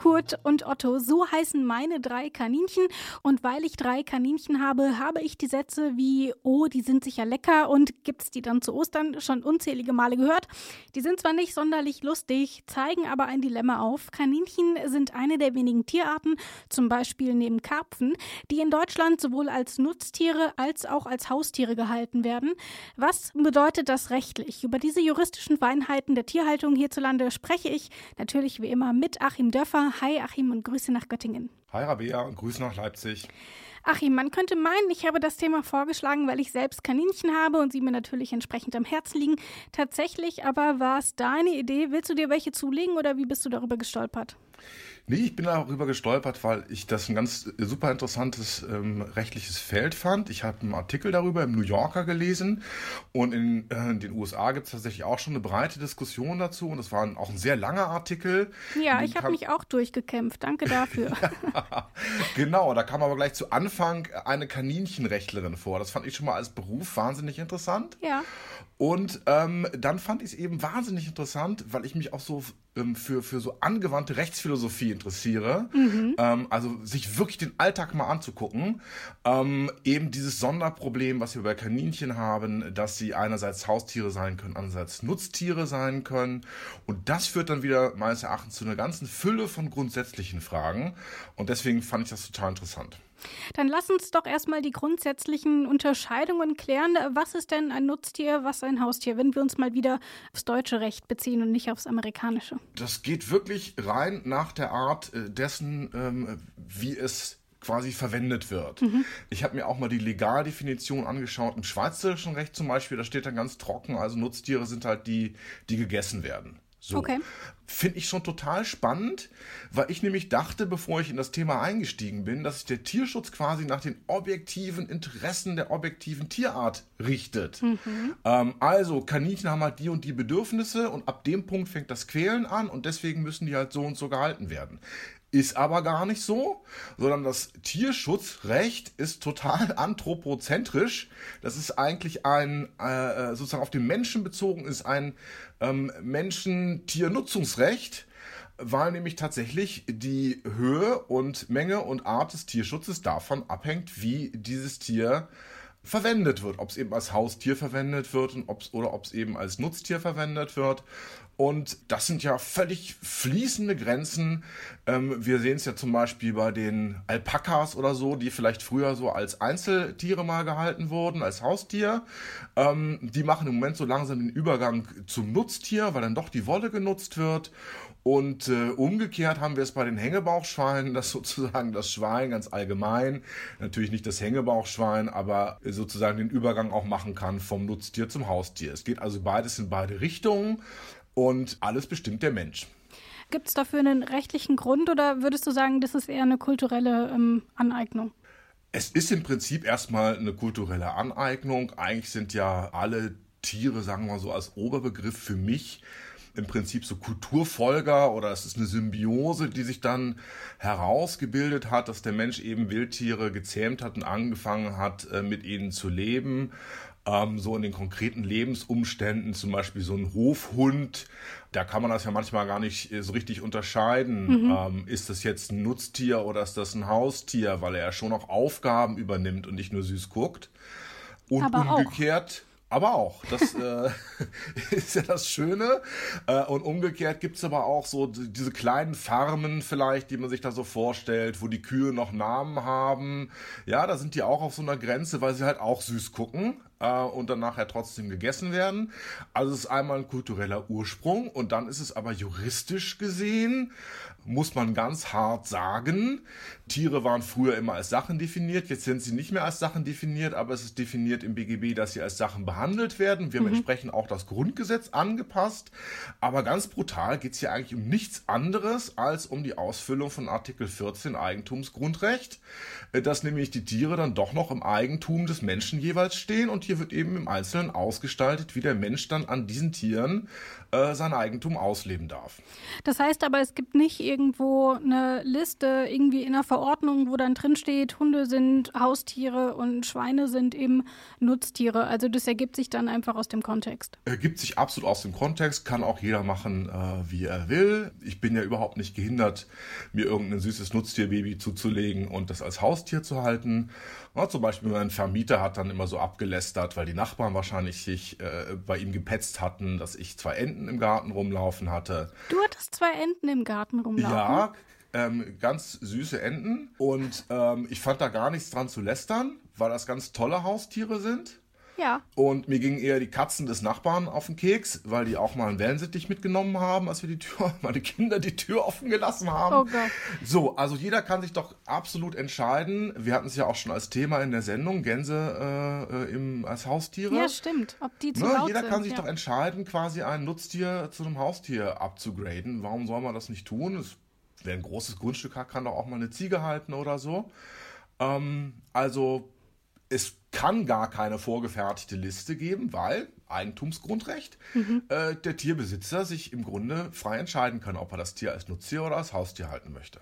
Kurt und Otto, so heißen meine drei Kaninchen. Und weil ich drei Kaninchen habe, habe ich die Sätze wie, oh, die sind sicher lecker und gibt's die dann zu Ostern schon unzählige Male gehört. Die sind zwar nicht sonderlich lustig, zeigen aber ein Dilemma auf. Kaninchen sind eine der wenigen Tierarten, zum Beispiel neben Karpfen, die in Deutschland sowohl als Nutztiere als auch als Haustiere gehalten werden. Was bedeutet das rechtlich? Über diese juristischen Feinheiten der Tierhaltung hierzulande spreche ich natürlich wie immer mit Achim Achim Dörfer. Hi Achim und Grüße nach Göttingen. Hi Rabea und Grüße nach Leipzig. Achim, man könnte meinen, ich habe das Thema vorgeschlagen, weil ich selbst Kaninchen habe und sie mir natürlich entsprechend am Herzen liegen. Tatsächlich aber war es deine Idee. Willst du dir welche zulegen oder wie bist du darüber gestolpert? Nee, ich bin darüber gestolpert, weil ich das ein ganz super interessantes ähm, rechtliches Feld fand. Ich habe einen Artikel darüber im New Yorker gelesen und in, äh, in den USA gibt es tatsächlich auch schon eine breite Diskussion dazu und es war ein, auch ein sehr langer Artikel. Ja, ich habe mich auch durchgekämpft. Danke dafür. genau, da kam aber gleich zu Anfang eine Kaninchenrechtlerin vor. Das fand ich schon mal als Beruf wahnsinnig interessant. Ja. Und ähm, dann fand ich es eben wahnsinnig interessant, weil ich mich auch so ähm, für, für so angewandte Rechtsphilosophie interessiere. Mhm. Ähm, also sich wirklich den Alltag mal anzugucken. Ähm, eben dieses Sonderproblem, was wir bei Kaninchen haben, dass sie einerseits Haustiere sein können, andererseits Nutztiere sein können. Und das führt dann wieder meines Erachtens zu einer ganzen Fülle von grundsätzlichen Fragen. Und deswegen fand ich das total interessant. Dann lass uns doch erstmal die grundsätzlichen Unterscheidungen klären. Was ist denn ein Nutztier, was ein Haustier, wenn wir uns mal wieder aufs deutsche Recht beziehen und nicht aufs amerikanische? Das geht wirklich rein nach der Art äh, dessen, ähm, wie es quasi verwendet wird. Mhm. Ich habe mir auch mal die Legaldefinition angeschaut. Im schweizerischen Recht zum Beispiel, da steht dann ganz trocken, also Nutztiere sind halt die, die gegessen werden. So. Okay. Finde ich schon total spannend, weil ich nämlich dachte, bevor ich in das Thema eingestiegen bin, dass sich der Tierschutz quasi nach den objektiven Interessen der objektiven Tierart richtet. Mhm. Ähm, also, Kaninchen haben halt die und die Bedürfnisse und ab dem Punkt fängt das Quälen an und deswegen müssen die halt so und so gehalten werden. Ist aber gar nicht so, sondern das Tierschutzrecht ist total anthropozentrisch. Das ist eigentlich ein, äh, sozusagen auf den Menschen bezogen, ist ein ähm, Menschen-Tier-Nutzungsrecht, weil nämlich tatsächlich die Höhe und Menge und Art des Tierschutzes davon abhängt, wie dieses Tier verwendet wird, ob es eben als Haustier verwendet wird und ob's, oder ob es eben als Nutztier verwendet wird. Und das sind ja völlig fließende Grenzen. Ähm, wir sehen es ja zum Beispiel bei den Alpakas oder so, die vielleicht früher so als Einzeltiere mal gehalten wurden, als Haustier. Ähm, die machen im Moment so langsam den Übergang zum Nutztier, weil dann doch die Wolle genutzt wird. Und äh, umgekehrt haben wir es bei den Hängebauchschweinen, dass sozusagen das Schwein ganz allgemein, natürlich nicht das Hängebauchschwein, aber sozusagen den Übergang auch machen kann vom Nutztier zum Haustier. Es geht also beides in beide Richtungen und alles bestimmt der Mensch. Gibt es dafür einen rechtlichen Grund oder würdest du sagen, das ist eher eine kulturelle ähm, Aneignung? Es ist im Prinzip erstmal eine kulturelle Aneignung. Eigentlich sind ja alle Tiere, sagen wir mal so als Oberbegriff für mich, im Prinzip so Kulturfolger oder es ist eine Symbiose, die sich dann herausgebildet hat, dass der Mensch eben Wildtiere gezähmt hat und angefangen hat, äh, mit ihnen zu leben. Ähm, so in den konkreten Lebensumständen, zum Beispiel so ein Hofhund, da kann man das ja manchmal gar nicht äh, so richtig unterscheiden. Mhm. Ähm, ist das jetzt ein Nutztier oder ist das ein Haustier, weil er ja schon auch Aufgaben übernimmt und nicht nur süß guckt. Und Aber umgekehrt. Auch aber auch. Das äh, ist ja das Schöne. Äh, und umgekehrt gibt's aber auch so diese kleinen Farmen vielleicht, die man sich da so vorstellt, wo die Kühe noch Namen haben. Ja, da sind die auch auf so einer Grenze, weil sie halt auch süß gucken äh, und dann nachher trotzdem gegessen werden. Also es ist einmal ein kultureller Ursprung und dann ist es aber juristisch gesehen, muss man ganz hart sagen, Tiere waren früher immer als Sachen definiert, jetzt sind sie nicht mehr als Sachen definiert, aber es ist definiert im BGB, dass sie als Sachen behandelt werden. Wir haben mhm. entsprechend auch das Grundgesetz angepasst, aber ganz brutal geht es hier eigentlich um nichts anderes als um die Ausfüllung von Artikel 14 Eigentumsgrundrecht, äh, dass nämlich die Tiere dann doch noch im Eigentum des Menschen jeweils stehen und hier wird eben im Einzelnen ausgestaltet, wie der Mensch dann an diesen Tieren äh, sein Eigentum ausleben darf. Das heißt aber, es gibt nicht irgendwo eine Liste, irgendwie in einer Verordnung, wo dann drin steht, Hunde sind Haustiere und Schweine sind eben Nutztiere. Also das ergibt sich dann einfach aus dem Kontext. Ergibt sich absolut aus dem Kontext, kann auch jeder machen, äh, wie er will. Ich bin ja überhaupt nicht gehindert, mir irgendein süßes Nutztierbaby zuzulegen und das als Haustier zu halten. Ja, zum Beispiel mein Vermieter hat dann immer so abgelästert, weil die Nachbarn wahrscheinlich sich äh, bei ihm gepetzt hatten, dass ich zwei Enten im Garten rumlaufen hatte. Du hattest zwei Enten im Garten rumlaufen? Ja, ähm, ganz süße Enten. Und ähm, ich fand da gar nichts dran zu lästern, weil das ganz tolle Haustiere sind. Ja. Und mir gingen eher die Katzen des Nachbarn auf den Keks, weil die auch mal einen Wellensittich mitgenommen haben, als wir die Tür, meine Kinder die Tür offen gelassen haben. Oh Gott. So, also jeder kann sich doch absolut entscheiden. Wir hatten es ja auch schon als Thema in der Sendung, Gänse äh, im, als Haustiere. Ja, stimmt. Ob die zu Ne, laut jeder sind. kann sich ja. doch entscheiden, quasi ein Nutztier zu einem Haustier abzugraden. Warum soll man das nicht tun? Es, wer ein großes Grundstück hat, kann doch auch mal eine Ziege halten oder so. Ähm, also es kann gar keine vorgefertigte Liste geben, weil Eigentumsgrundrecht Mhm. äh, der Tierbesitzer sich im Grunde frei entscheiden kann, ob er das Tier als Nutztier oder als Haustier halten möchte.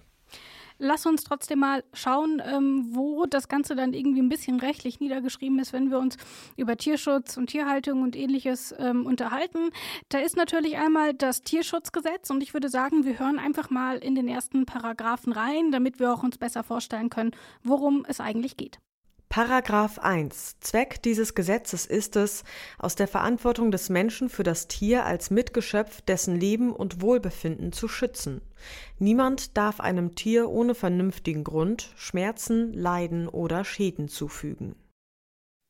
Lass uns trotzdem mal schauen, ähm, wo das Ganze dann irgendwie ein bisschen rechtlich niedergeschrieben ist, wenn wir uns über Tierschutz und Tierhaltung und ähnliches ähm, unterhalten. Da ist natürlich einmal das Tierschutzgesetz und ich würde sagen, wir hören einfach mal in den ersten Paragraphen rein, damit wir auch uns besser vorstellen können, worum es eigentlich geht. Paragraph 1. Zweck dieses Gesetzes ist es, aus der Verantwortung des Menschen für das Tier als Mitgeschöpf dessen Leben und Wohlbefinden zu schützen. Niemand darf einem Tier ohne vernünftigen Grund Schmerzen, Leiden oder Schäden zufügen.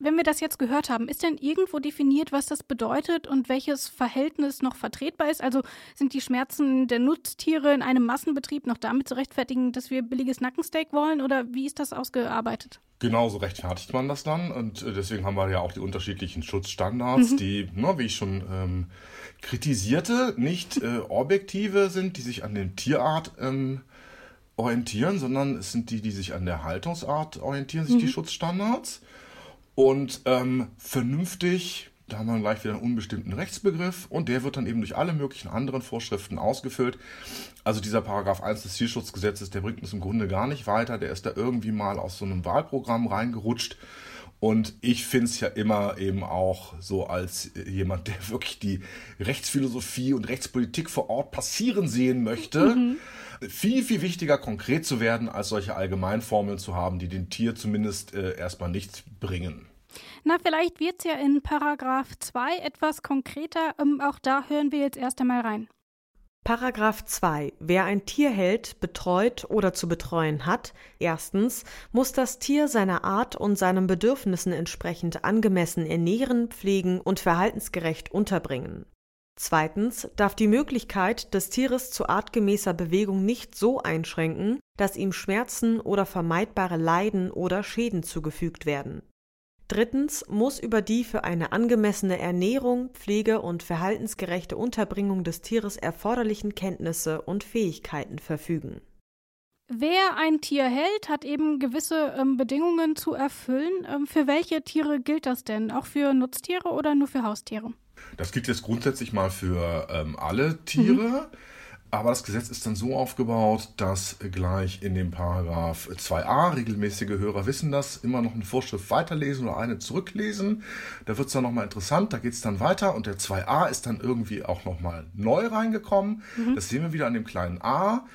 Wenn wir das jetzt gehört haben, ist denn irgendwo definiert, was das bedeutet und welches Verhältnis noch vertretbar ist? Also sind die Schmerzen der Nutztiere in einem Massenbetrieb noch damit zu rechtfertigen, dass wir billiges Nackensteak wollen oder wie ist das ausgearbeitet? Genauso rechtfertigt man das dann und äh, deswegen haben wir ja auch die unterschiedlichen Schutzstandards, die, ne, wie ich schon ähm, kritisierte, nicht äh, objektive sind, die sich an den Tierart ähm, orientieren, sondern es sind die, die sich an der Haltungsart orientieren, sich die Schutzstandards. Und ähm, vernünftig, da haben wir gleich wieder einen unbestimmten Rechtsbegriff und der wird dann eben durch alle möglichen anderen Vorschriften ausgefüllt. Also dieser Paragraph 1 des Tierschutzgesetzes, der bringt uns im Grunde gar nicht weiter. Der ist da irgendwie mal aus so einem Wahlprogramm reingerutscht. Und ich finde es ja immer eben auch so als äh, jemand, der wirklich die Rechtsphilosophie und Rechtspolitik vor Ort passieren sehen möchte, viel, viel wichtiger, konkret zu werden, als solche Allgemeinformeln zu haben, die dem Tier zumindest äh, erstmal nichts bringen. Na, vielleicht wird es ja in Paragraph 2 etwas konkreter. Ähm, auch da hören wir jetzt erst einmal rein. Paragraph 2. Wer ein Tier hält, betreut oder zu betreuen hat, erstens muss das Tier seiner Art und seinen Bedürfnissen entsprechend angemessen ernähren, pflegen und verhaltensgerecht unterbringen. Zweitens darf die Möglichkeit des Tieres zu artgemäßer Bewegung nicht so einschränken, dass ihm Schmerzen oder vermeidbare Leiden oder Schäden zugefügt werden. Drittens muss über die für eine angemessene Ernährung, Pflege und verhaltensgerechte Unterbringung des Tieres erforderlichen Kenntnisse und Fähigkeiten verfügen. Wer ein Tier hält, hat eben gewisse ähm, Bedingungen zu erfüllen. Ähm, für welche Tiere gilt das denn? Auch für Nutztiere oder nur für Haustiere? Das gilt jetzt grundsätzlich mal für ähm, alle Tiere. Aber das Gesetz ist dann so aufgebaut, dass gleich in dem Paragraph 2a, regelmäßige Hörer wissen das, immer noch eine Vorschrift weiterlesen oder eine zurücklesen. Da wird es dann nochmal interessant, da geht es dann weiter und der 2a ist dann irgendwie auch nochmal neu reingekommen. Das sehen wir wieder an dem kleinen a.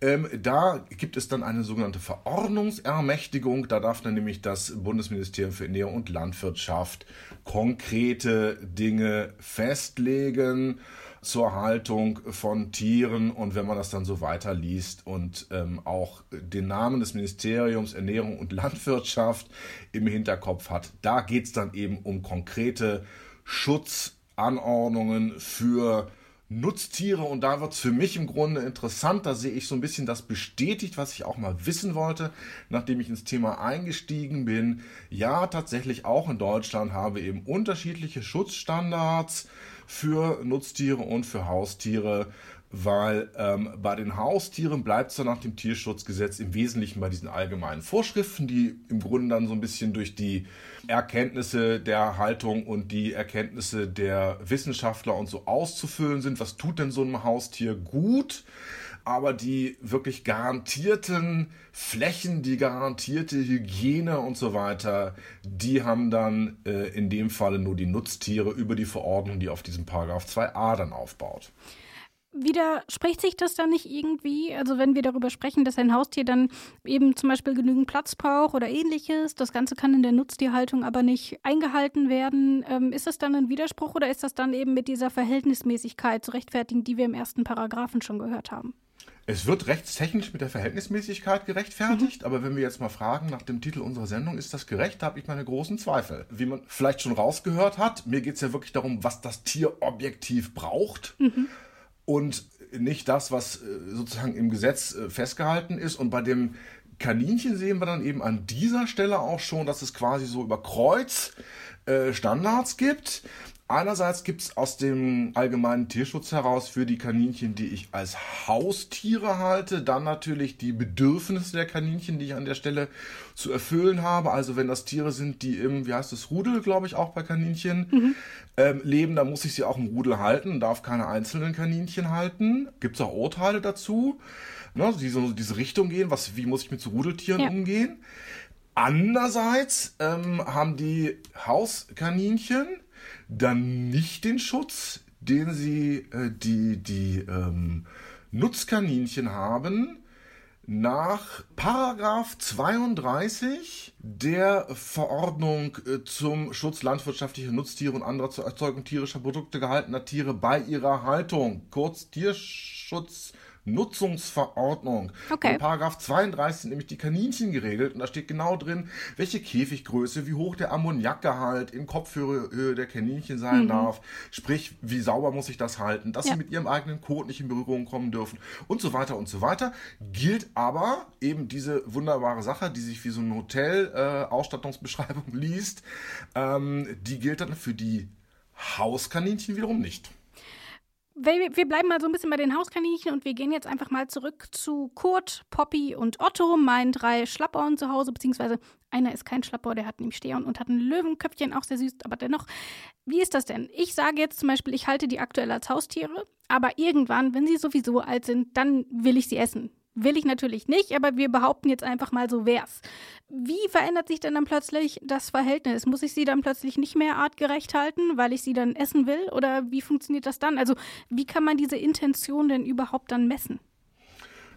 Ähm, da gibt es dann eine sogenannte Verordnungsermächtigung. Da darf dann nämlich das Bundesministerium für Ernährung und Landwirtschaft konkrete Dinge festlegen zur Haltung von Tieren und wenn man das dann so weiterliest und ähm, auch den Namen des Ministeriums Ernährung und Landwirtschaft im Hinterkopf hat, da geht es dann eben um konkrete Schutzanordnungen für Nutztiere. Und da wird es für mich im Grunde interessant, da sehe ich so ein bisschen das bestätigt, was ich auch mal wissen wollte, nachdem ich ins Thema eingestiegen bin. Ja, tatsächlich auch in Deutschland haben wir eben unterschiedliche Schutzstandards für Nutztiere und für Haustiere, weil ähm, bei den Haustieren bleibt es dann nach dem Tierschutzgesetz im Wesentlichen bei diesen allgemeinen Vorschriften, die im Grunde dann so ein bisschen durch die Erkenntnisse der Haltung und die Erkenntnisse der Wissenschaftler und so auszufüllen sind. Was tut denn so einem Haustier gut? aber die wirklich garantierten Flächen, die garantierte Hygiene und so weiter, die haben dann äh, in dem Falle nur die Nutztiere über die Verordnung, die auf diesem Paragraph 2a dann aufbaut widerspricht sich das dann nicht irgendwie? Also wenn wir darüber sprechen, dass ein Haustier dann eben zum Beispiel genügend Platz braucht oder ähnliches, das Ganze kann in der Nutztierhaltung aber nicht eingehalten werden, ähm, ist das dann ein Widerspruch oder ist das dann eben mit dieser Verhältnismäßigkeit zu rechtfertigen, die wir im ersten Paragraphen schon gehört haben? Es wird rechtstechnisch mit der Verhältnismäßigkeit gerechtfertigt, mhm. aber wenn wir jetzt mal fragen nach dem Titel unserer Sendung, ist das gerecht, da habe ich meine großen Zweifel. Wie man vielleicht schon rausgehört hat, mir geht es ja wirklich darum, was das Tier objektiv braucht. Mhm und nicht das, was äh, sozusagen im Gesetz äh, festgehalten ist. Und bei dem Kaninchen sehen wir dann eben an dieser Stelle auch schon, dass es quasi so über Kreuz äh, Standards gibt. Einerseits gibt es aus dem allgemeinen Tierschutz heraus für die Kaninchen, die ich als Haustiere halte, dann natürlich die Bedürfnisse der Kaninchen, die ich an der Stelle zu erfüllen habe. Also wenn das Tiere sind, die im, wie heißt es, Rudel, glaube ich, auch bei Kaninchen mhm. ähm, leben, dann muss ich sie auch im Rudel halten, darf keine einzelnen Kaninchen halten. Gibt es auch Urteile dazu, ne, die so diese Richtung gehen, was, wie muss ich mit so Rudeltieren ja. umgehen. Andererseits ähm, haben die Hauskaninchen dann nicht den Schutz, den sie äh, die, die ähm, Nutzkaninchen haben, nach Paragraph 32 der Verordnung äh, zum Schutz landwirtschaftlicher Nutztiere und anderer zur Erzeugung tierischer Produkte gehaltener Tiere bei ihrer Haltung, kurz Tierschutz Nutzungsverordnung. Okay. In Paragraph 32 sind nämlich die Kaninchen geregelt und da steht genau drin, welche Käfiggröße, wie hoch der Ammoniakgehalt in Kopfhöhe der Kaninchen sein mhm. darf, sprich, wie sauber muss ich das halten, dass ja. sie mit ihrem eigenen Kot nicht in Berührung kommen dürfen und so weiter und so weiter. Gilt aber eben diese wunderbare Sache, die sich wie so ein Hotel äh, Ausstattungsbeschreibung liest, ähm, die gilt dann für die Hauskaninchen wiederum nicht wir bleiben mal so ein bisschen bei den Hauskaninchen und wir gehen jetzt einfach mal zurück zu Kurt, Poppy und Otto, meinen drei Schlappohren zu Hause, beziehungsweise einer ist kein Schlappohr, der hat nämlich Stehern und hat ein Löwenköpfchen, auch sehr süß, aber dennoch, wie ist das denn? Ich sage jetzt zum Beispiel, ich halte die aktuell als Haustiere, aber irgendwann, wenn sie sowieso alt sind, dann will ich sie essen. Will ich natürlich nicht, aber wir behaupten jetzt einfach mal so wär's. Wie verändert sich denn dann plötzlich das Verhältnis? Muss ich sie dann plötzlich nicht mehr artgerecht halten, weil ich sie dann essen will? Oder wie funktioniert das dann? Also, wie kann man diese Intention denn überhaupt dann messen?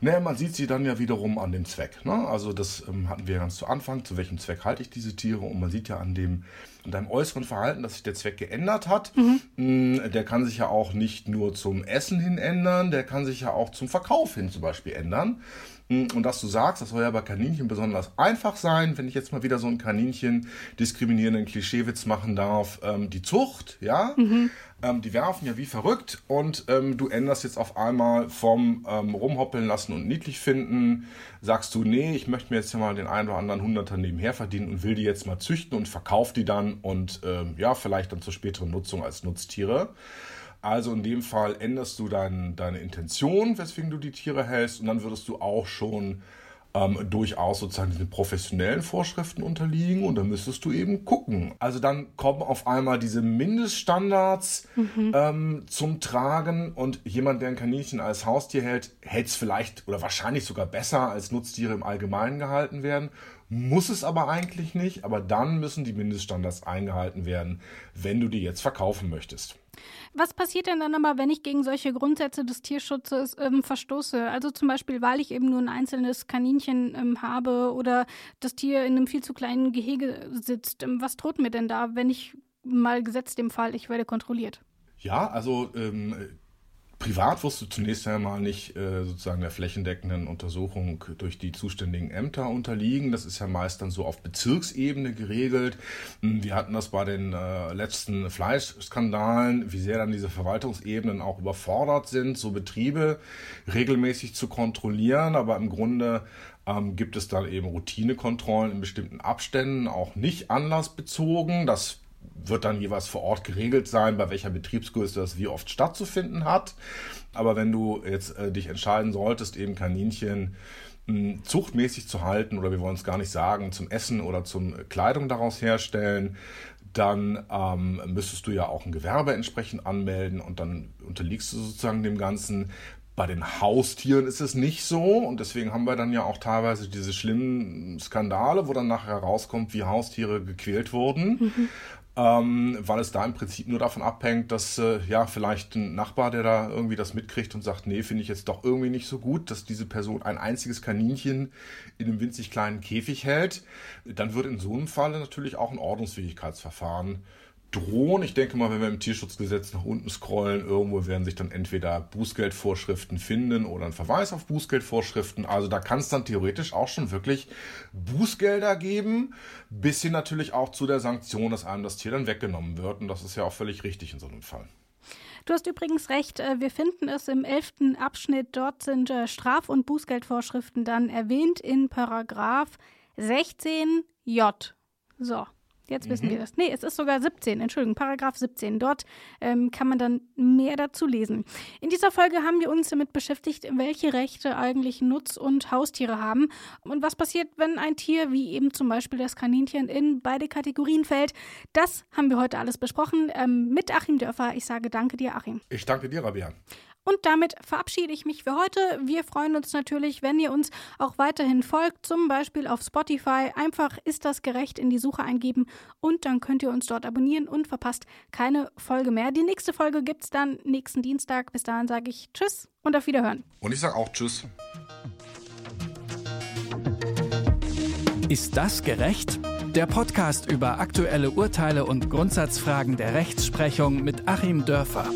Naja, man sieht sie dann ja wiederum an dem Zweck. Ne? Also das ähm, hatten wir ganz zu Anfang, zu welchem Zweck halte ich diese Tiere und man sieht ja an dem an deinem äußeren Verhalten, dass sich der Zweck geändert hat. Mhm. Mm, der kann sich ja auch nicht nur zum Essen hin ändern, der kann sich ja auch zum Verkauf hin zum Beispiel ändern. Mm, und dass du sagst, das soll ja bei Kaninchen besonders einfach sein, wenn ich jetzt mal wieder so einen Kaninchen diskriminierenden Klischeewitz machen darf, ähm, die Zucht, ja, mhm. ähm, die werfen ja wie verrückt und ähm, du änderst jetzt auf einmal vom ähm, rumhoppeln lassen und niedlich finden, sagst du, nee, ich möchte mir jetzt ja mal den einen oder anderen Hunderter nebenher verdienen und will die jetzt mal züchten und verkauf die dann und ähm, ja, vielleicht dann zur späteren Nutzung als Nutztiere. Also in dem Fall änderst du dein, deine Intention, weswegen du die Tiere hältst, und dann würdest du auch schon ähm, durchaus sozusagen den professionellen Vorschriften unterliegen und dann müsstest du eben gucken. Also dann kommen auf einmal diese Mindeststandards mhm. ähm, zum Tragen und jemand, der ein Kaninchen als Haustier hält, hält es vielleicht oder wahrscheinlich sogar besser als Nutztiere im Allgemeinen gehalten werden muss es aber eigentlich nicht, aber dann müssen die Mindeststandards eingehalten werden, wenn du die jetzt verkaufen möchtest. Was passiert denn dann aber, wenn ich gegen solche Grundsätze des Tierschutzes ähm, verstoße? Also zum Beispiel, weil ich eben nur ein einzelnes Kaninchen ähm, habe oder das Tier in einem viel zu kleinen Gehege sitzt. Ähm, was droht mir denn da, wenn ich mal gesetzt dem Fall, ich werde kontrolliert? Ja, also ähm, Privat du zunächst einmal nicht äh, sozusagen der flächendeckenden Untersuchung durch die zuständigen Ämter unterliegen. Das ist ja meist dann so auf Bezirksebene geregelt. Hm, wir hatten das bei den äh, letzten Fleischskandalen, wie sehr dann diese Verwaltungsebenen auch überfordert sind, so Betriebe regelmäßig zu kontrollieren. Aber im Grunde ähm, gibt es dann eben Routinekontrollen in bestimmten Abständen, auch nicht anlassbezogen. Das wird dann jeweils vor Ort geregelt sein, bei welcher Betriebsgröße das wie oft stattzufinden hat. Aber wenn du jetzt äh, dich entscheiden solltest, eben Kaninchen mh, hm, zuchtmäßig zu halten oder wir wollen es gar nicht sagen, zum Essen oder zum Kleidung daraus herstellen, dann ähm, müsstest du ja auch ein Gewerbe entsprechend anmelden und dann unterliegst du sozusagen dem Ganzen. Bei den Haustieren ist es nicht so und deswegen haben wir dann ja auch teilweise diese schlimmen Skandale, wo dann nachher herauskommt, wie Haustiere gequält wurden. Mhm. Ähm, weil es da im Prinzip nur davon abhängt, dass äh, ja vielleicht ein Nachbar, der da irgendwie das mitkriegt und sagt, nee, finde ich jetzt doch irgendwie nicht so gut, dass diese Person ein einziges Kaninchen in einem winzig kleinen Käfig hält, dann wird in so einem Fall natürlich auch ein Ordnungsfähigkeitsverfahren drohen. Ich denke mal, wenn wir im Tierschutzgesetz nach unten scrollen, irgendwo werden sich dann entweder Bußgeldvorschriften finden oder ein Verweis auf Bußgeldvorschriften. Also da kann es dann theoretisch auch schon wirklich Bußgelder geben, bis hin natürlich auch zu der Sanktion, dass einem das Tier dann weggenommen wird. Und das ist ja auch völlig richtig in so einem Fall. Du hast übrigens recht, äh, wir finden es im elften Abschnitt. Dort sind äh, Straf- und Bußgeldvorschriften dann erwähnt in Paragraph 16j. So. Jetzt wissen mhm. wir das. Nee, es ist sogar 17, Entschuldigung, Paragraph 17. Dort ähm, kann man dann mehr dazu lesen. In dieser Folge haben wir uns damit beschäftigt, welche Rechte eigentlich Nutz- und Haustiere haben und was passiert, wenn ein Tier, wie eben zum Beispiel das Kaninchen, in beide Kategorien fällt. Das haben wir heute alles besprochen ähm, mit Achim Dörfer. Ich sage danke dir, Achim. Ich danke dir, Rabia. Und damit verabschiede ich mich für heute. Wir freuen uns natürlich, wenn ihr uns auch weiterhin folgt, zum Beispiel auf Spotify. Einfach ist das gerecht in die Suche eingeben und dann könnt ihr uns dort abonnieren und verpasst keine Folge mehr. Die nächste Folge gibt es dann nächsten Dienstag. Bis dahin sage ich Tschüss und auf Wiederhören. Und ich sage auch Tschüss. Ist das gerecht? Der Podcast über aktuelle Urteile und Grundsatzfragen der Rechtsprechung mit Achim Dörfer.